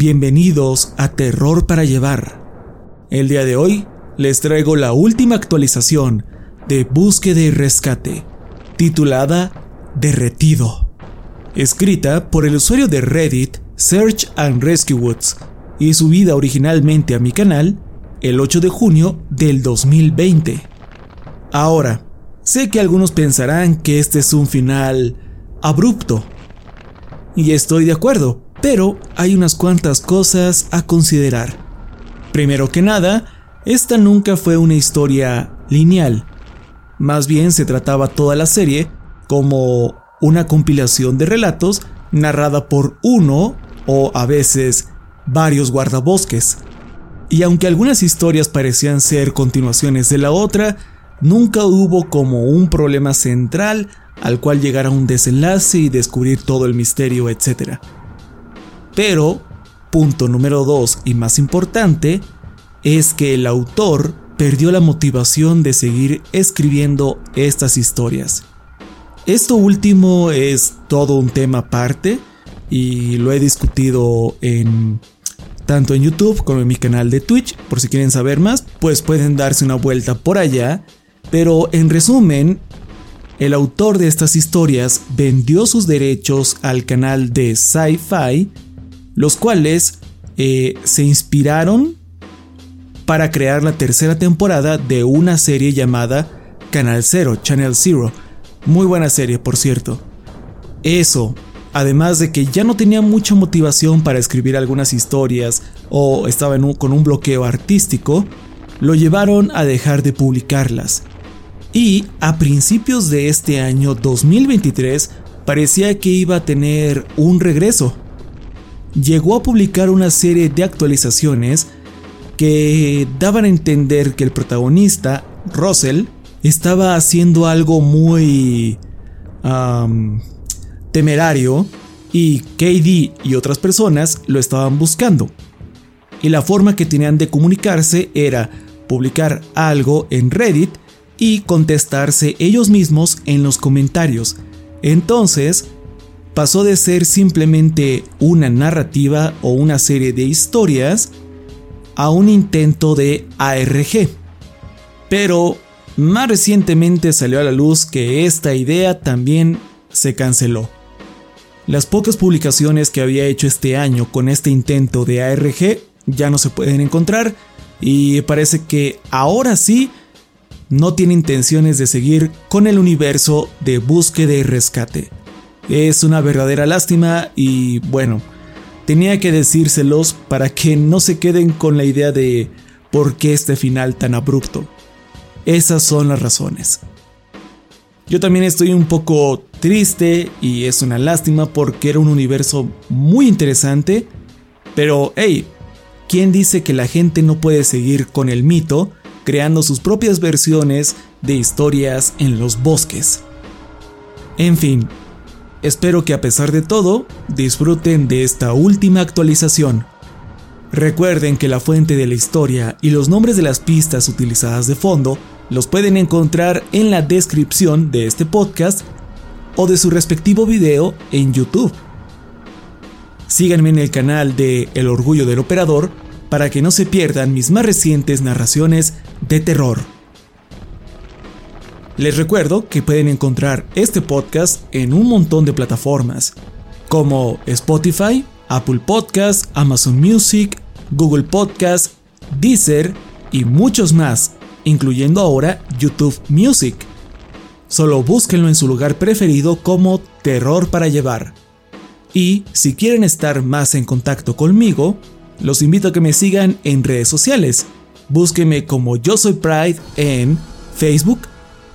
Bienvenidos a Terror para Llevar. El día de hoy les traigo la última actualización de Búsqueda y Rescate, titulada Derretido, escrita por el usuario de Reddit Search and Rescue Woods y subida originalmente a mi canal el 8 de junio del 2020. Ahora, sé que algunos pensarán que este es un final abrupto, y estoy de acuerdo, pero hay unas cuantas cosas a considerar. Primero que nada, esta nunca fue una historia lineal. Más bien se trataba toda la serie como una compilación de relatos narrada por uno o a veces varios guardabosques. Y aunque algunas historias parecían ser continuaciones de la otra, nunca hubo como un problema central al cual llegar a un desenlace y descubrir todo el misterio, etc. Pero, punto número 2 y más importante, es que el autor perdió la motivación de seguir escribiendo estas historias. Esto último es todo un tema aparte y lo he discutido en tanto en YouTube como en mi canal de Twitch. Por si quieren saber más, pues pueden darse una vuelta por allá. Pero en resumen, el autor de estas historias vendió sus derechos al canal de Sci-Fi los cuales eh, se inspiraron para crear la tercera temporada de una serie llamada Canal Zero, Channel Zero. Muy buena serie, por cierto. Eso, además de que ya no tenía mucha motivación para escribir algunas historias o estaba con un bloqueo artístico, lo llevaron a dejar de publicarlas. Y a principios de este año 2023 parecía que iba a tener un regreso llegó a publicar una serie de actualizaciones que daban a entender que el protagonista, Russell, estaba haciendo algo muy temerario y KD y otras personas lo estaban buscando. Y la forma que tenían de comunicarse era publicar algo en Reddit y contestarse ellos mismos en los comentarios. Entonces, pasó de ser simplemente una narrativa o una serie de historias a un intento de ARG. Pero más recientemente salió a la luz que esta idea también se canceló. Las pocas publicaciones que había hecho este año con este intento de ARG ya no se pueden encontrar y parece que ahora sí no tiene intenciones de seguir con el universo de búsqueda y rescate. Es una verdadera lástima y bueno, tenía que decírselos para que no se queden con la idea de por qué este final tan abrupto. Esas son las razones. Yo también estoy un poco triste y es una lástima porque era un universo muy interesante, pero hey, ¿quién dice que la gente no puede seguir con el mito creando sus propias versiones de historias en los bosques? En fin, espero que a pesar de todo disfruten de esta última actualización. Recuerden que la fuente de la historia y los nombres de las pistas utilizadas de fondo los pueden encontrar en la descripción de este podcast o de su respectivo video en YouTube. Síganme en el canal de El Orgullo del Operador para que no se pierdan mis más recientes narraciones de terror. Les recuerdo que pueden encontrar este podcast en un montón de plataformas, como Spotify, Apple Podcast, Amazon Music, Google Podcast, Deezer y muchos más incluyendo ahora YouTube Music. Solo búsquenlo en su lugar preferido como Terror para Llevar. Y si quieren estar más en contacto conmigo, los invito a que me sigan en redes sociales. Búsquenme como Yo Soy Pride en Facebook,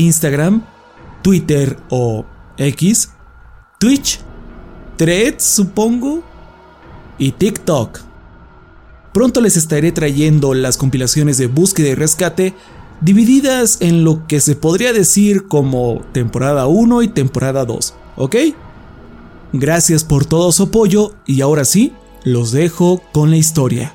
Instagram, Twitter o X, Twitch, Threads supongo, y TikTok. Pronto les estaré trayendo las compilaciones de búsqueda y rescate divididas en lo que se podría decir como temporada 1 y temporada 2, ¿ok? Gracias por todo su apoyo y ahora sí, los dejo con la historia.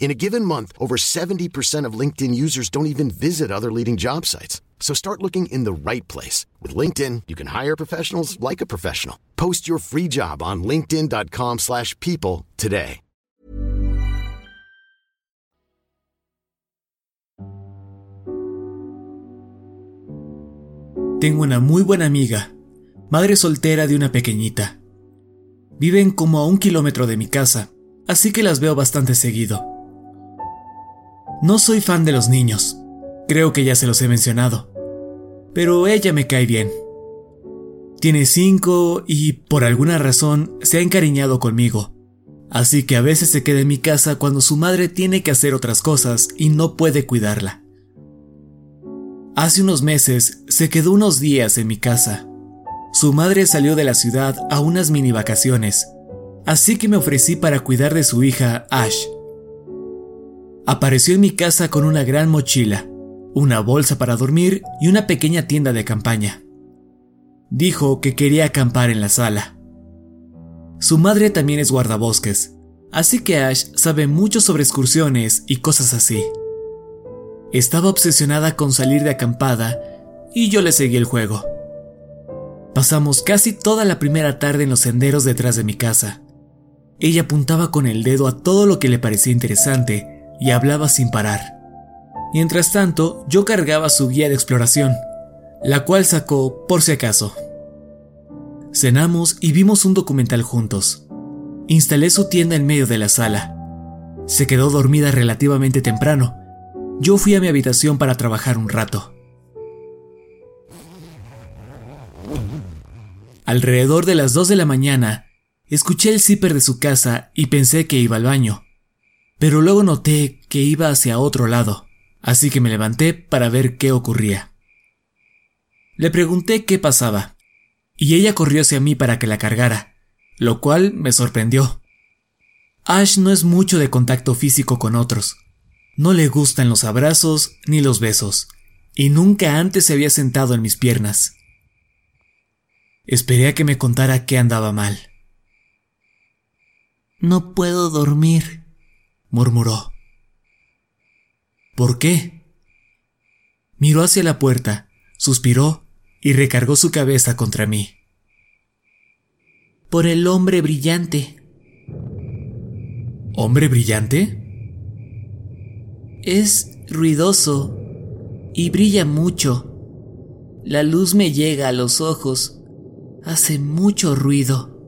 In a given month, over 70% of LinkedIn users don't even visit other leading job sites. So start looking in the right place. With LinkedIn, you can hire professionals like a professional. Post your free job on linkedin.com slash people today. Tengo una muy buena amiga, madre soltera de una pequeñita. Viven como a un kilómetro de mi casa, así que las veo bastante seguido. No soy fan de los niños, creo que ya se los he mencionado, pero ella me cae bien. Tiene cinco y por alguna razón se ha encariñado conmigo, así que a veces se queda en mi casa cuando su madre tiene que hacer otras cosas y no puede cuidarla. Hace unos meses se quedó unos días en mi casa. Su madre salió de la ciudad a unas mini vacaciones, así que me ofrecí para cuidar de su hija Ash. Apareció en mi casa con una gran mochila, una bolsa para dormir y una pequeña tienda de campaña. Dijo que quería acampar en la sala. Su madre también es guardabosques, así que Ash sabe mucho sobre excursiones y cosas así. Estaba obsesionada con salir de acampada y yo le seguí el juego. Pasamos casi toda la primera tarde en los senderos detrás de mi casa. Ella apuntaba con el dedo a todo lo que le parecía interesante y hablaba sin parar. Mientras tanto, yo cargaba su guía de exploración, la cual sacó por si acaso. Cenamos y vimos un documental juntos. Instalé su tienda en medio de la sala. Se quedó dormida relativamente temprano. Yo fui a mi habitación para trabajar un rato. Alrededor de las 2 de la mañana, escuché el zipper de su casa y pensé que iba al baño. Pero luego noté que iba hacia otro lado, así que me levanté para ver qué ocurría. Le pregunté qué pasaba, y ella corrió hacia mí para que la cargara, lo cual me sorprendió. Ash no es mucho de contacto físico con otros. No le gustan los abrazos ni los besos, y nunca antes se había sentado en mis piernas. Esperé a que me contara qué andaba mal. No puedo dormir, murmuró. ¿Por qué? Miró hacia la puerta, suspiró y recargó su cabeza contra mí. Por el hombre brillante. ¿Hombre brillante? Es ruidoso y brilla mucho. La luz me llega a los ojos Hace mucho ruido.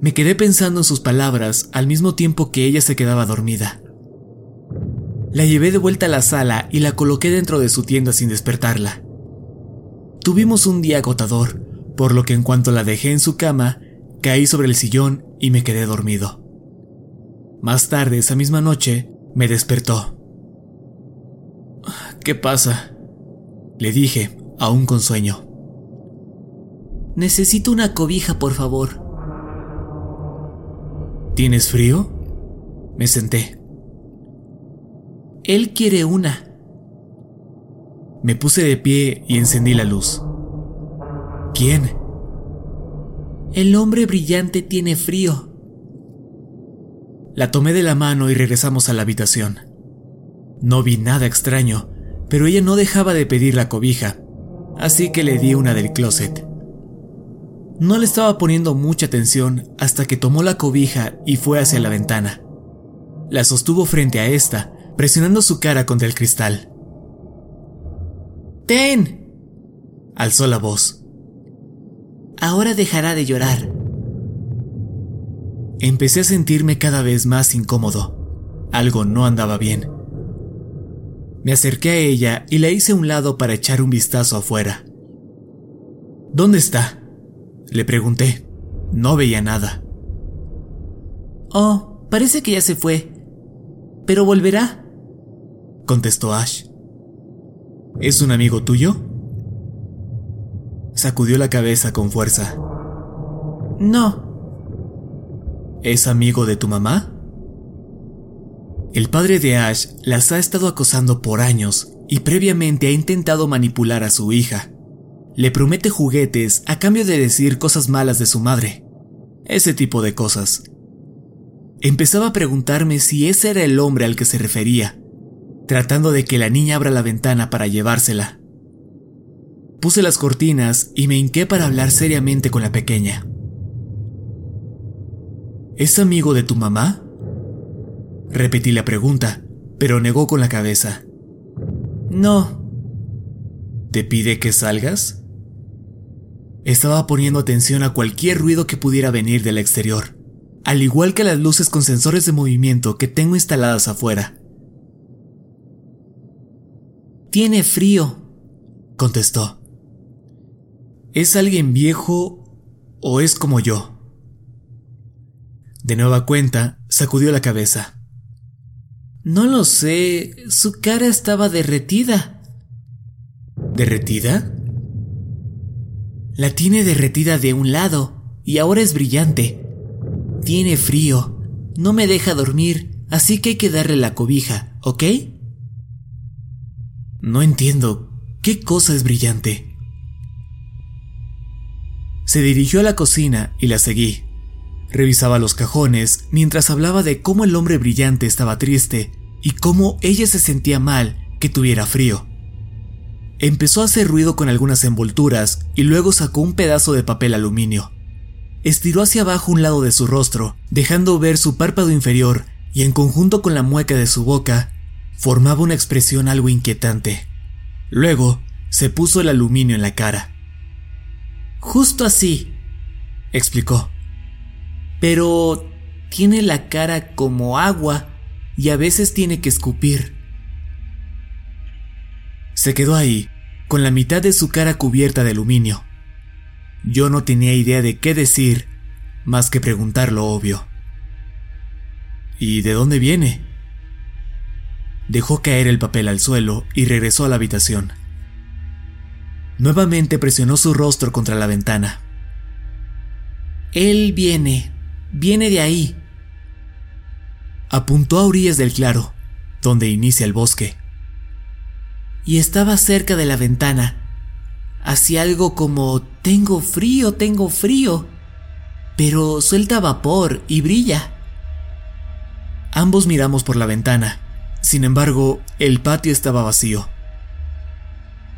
Me quedé pensando en sus palabras al mismo tiempo que ella se quedaba dormida. La llevé de vuelta a la sala y la coloqué dentro de su tienda sin despertarla. Tuvimos un día agotador, por lo que en cuanto la dejé en su cama, caí sobre el sillón y me quedé dormido. Más tarde esa misma noche, me despertó. ¿Qué pasa? Le dije, aún con sueño. Necesito una cobija, por favor. ¿Tienes frío? Me senté. Él quiere una. Me puse de pie y encendí la luz. ¿Quién? El hombre brillante tiene frío. La tomé de la mano y regresamos a la habitación. No vi nada extraño, pero ella no dejaba de pedir la cobija, así que le di una del closet. No le estaba poniendo mucha atención hasta que tomó la cobija y fue hacia la ventana. La sostuvo frente a esta, presionando su cara contra el cristal. ¡Ten! alzó la voz. Ahora dejará de llorar. Empecé a sentirme cada vez más incómodo. Algo no andaba bien. Me acerqué a ella y la hice a un lado para echar un vistazo afuera. ¿Dónde está? Le pregunté. No veía nada. Oh, parece que ya se fue. Pero volverá, contestó Ash. ¿Es un amigo tuyo? Sacudió la cabeza con fuerza. No. ¿Es amigo de tu mamá? El padre de Ash las ha estado acosando por años y previamente ha intentado manipular a su hija le promete juguetes a cambio de decir cosas malas de su madre. Ese tipo de cosas. Empezaba a preguntarme si ese era el hombre al que se refería, tratando de que la niña abra la ventana para llevársela. Puse las cortinas y me hinqué para hablar seriamente con la pequeña. ¿Es amigo de tu mamá? Repetí la pregunta, pero negó con la cabeza. No. ¿Te pide que salgas? Estaba poniendo atención a cualquier ruido que pudiera venir del exterior, al igual que las luces con sensores de movimiento que tengo instaladas afuera. Tiene frío, contestó. ¿Es alguien viejo o es como yo? De nueva cuenta, sacudió la cabeza. No lo sé, su cara estaba derretida. ¿Derretida? La tiene derretida de un lado y ahora es brillante. Tiene frío, no me deja dormir, así que hay que darle la cobija, ¿ok? No entiendo, ¿qué cosa es brillante? Se dirigió a la cocina y la seguí. Revisaba los cajones mientras hablaba de cómo el hombre brillante estaba triste y cómo ella se sentía mal que tuviera frío. Empezó a hacer ruido con algunas envolturas y luego sacó un pedazo de papel aluminio. Estiró hacia abajo un lado de su rostro, dejando ver su párpado inferior y en conjunto con la mueca de su boca, formaba una expresión algo inquietante. Luego, se puso el aluminio en la cara. Justo así, explicó. Pero tiene la cara como agua y a veces tiene que escupir. Se quedó ahí, con la mitad de su cara cubierta de aluminio. Yo no tenía idea de qué decir, más que preguntar lo obvio. ¿Y de dónde viene? Dejó caer el papel al suelo y regresó a la habitación. Nuevamente presionó su rostro contra la ventana. Él viene, viene de ahí. Apuntó a orillas del claro, donde inicia el bosque. Y estaba cerca de la ventana. Hacía algo como tengo frío, tengo frío. Pero suelta vapor y brilla. Ambos miramos por la ventana. Sin embargo, el patio estaba vacío.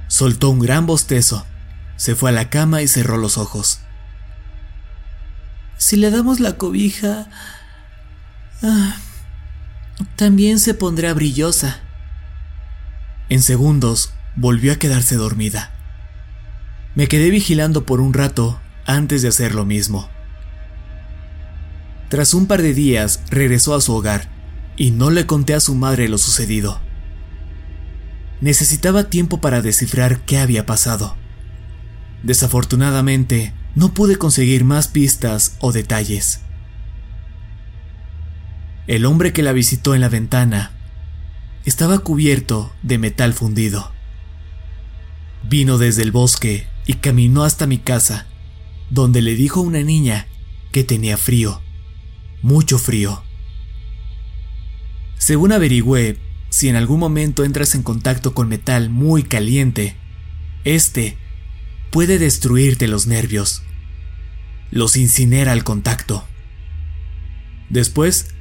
Soltó un gran bostezo, se fue a la cama y cerró los ojos. Si le damos la cobija... Ah, también se pondrá brillosa. En segundos volvió a quedarse dormida. Me quedé vigilando por un rato antes de hacer lo mismo. Tras un par de días regresó a su hogar y no le conté a su madre lo sucedido. Necesitaba tiempo para descifrar qué había pasado. Desafortunadamente, no pude conseguir más pistas o detalles. El hombre que la visitó en la ventana estaba cubierto de metal fundido. Vino desde el bosque y caminó hasta mi casa, donde le dijo a una niña que tenía frío, mucho frío. Según averigüé, si en algún momento entras en contacto con metal muy caliente, este puede destruirte los nervios. Los incinera al contacto. Después,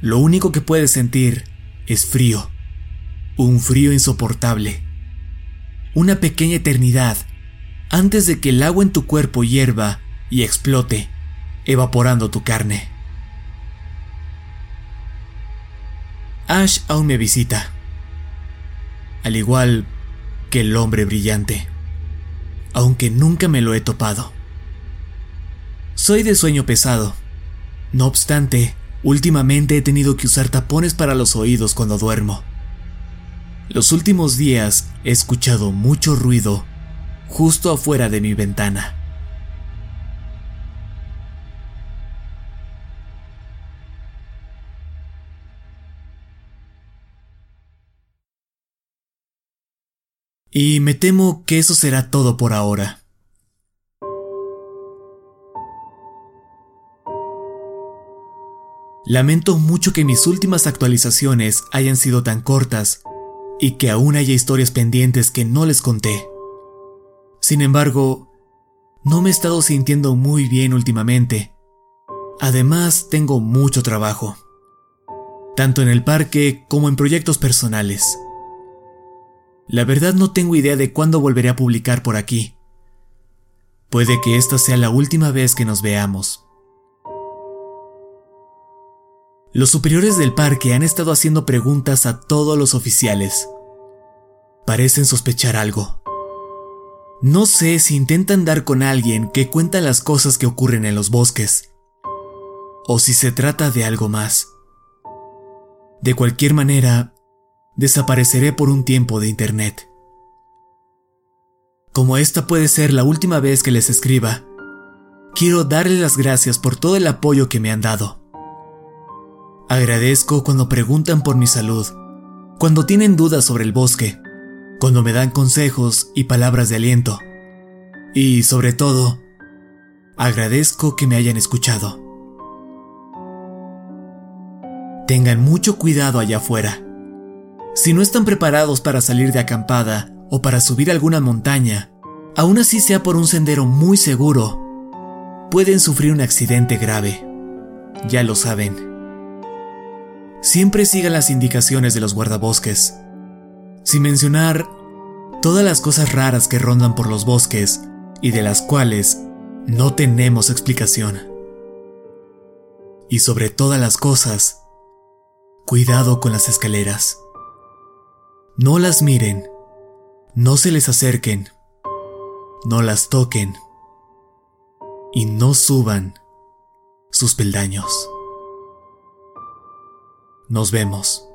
lo único que puedes sentir es frío. Un frío insoportable. Una pequeña eternidad antes de que el agua en tu cuerpo hierva y explote, evaporando tu carne. Ash aún me visita, al igual que el hombre brillante, aunque nunca me lo he topado. Soy de sueño pesado, no obstante, últimamente he tenido que usar tapones para los oídos cuando duermo. Los últimos días he escuchado mucho ruido justo afuera de mi ventana. Y me temo que eso será todo por ahora. Lamento mucho que mis últimas actualizaciones hayan sido tan cortas y que aún haya historias pendientes que no les conté. Sin embargo, no me he estado sintiendo muy bien últimamente. Además, tengo mucho trabajo, tanto en el parque como en proyectos personales. La verdad no tengo idea de cuándo volveré a publicar por aquí. Puede que esta sea la última vez que nos veamos. Los superiores del parque han estado haciendo preguntas a todos los oficiales. Parecen sospechar algo. No sé si intentan dar con alguien que cuenta las cosas que ocurren en los bosques, o si se trata de algo más. De cualquier manera, desapareceré por un tiempo de Internet. Como esta puede ser la última vez que les escriba, quiero darles las gracias por todo el apoyo que me han dado. Agradezco cuando preguntan por mi salud, cuando tienen dudas sobre el bosque, cuando me dan consejos y palabras de aliento. Y sobre todo, agradezco que me hayan escuchado. Tengan mucho cuidado allá afuera. Si no están preparados para salir de acampada o para subir alguna montaña, aún así sea por un sendero muy seguro, pueden sufrir un accidente grave. Ya lo saben. Siempre sigan las indicaciones de los guardabosques. Sin mencionar todas las cosas raras que rondan por los bosques y de las cuales no tenemos explicación. Y sobre todas las cosas, cuidado con las escaleras. No las miren, no se les acerquen, no las toquen, y no suban sus peldaños. Nos vemos.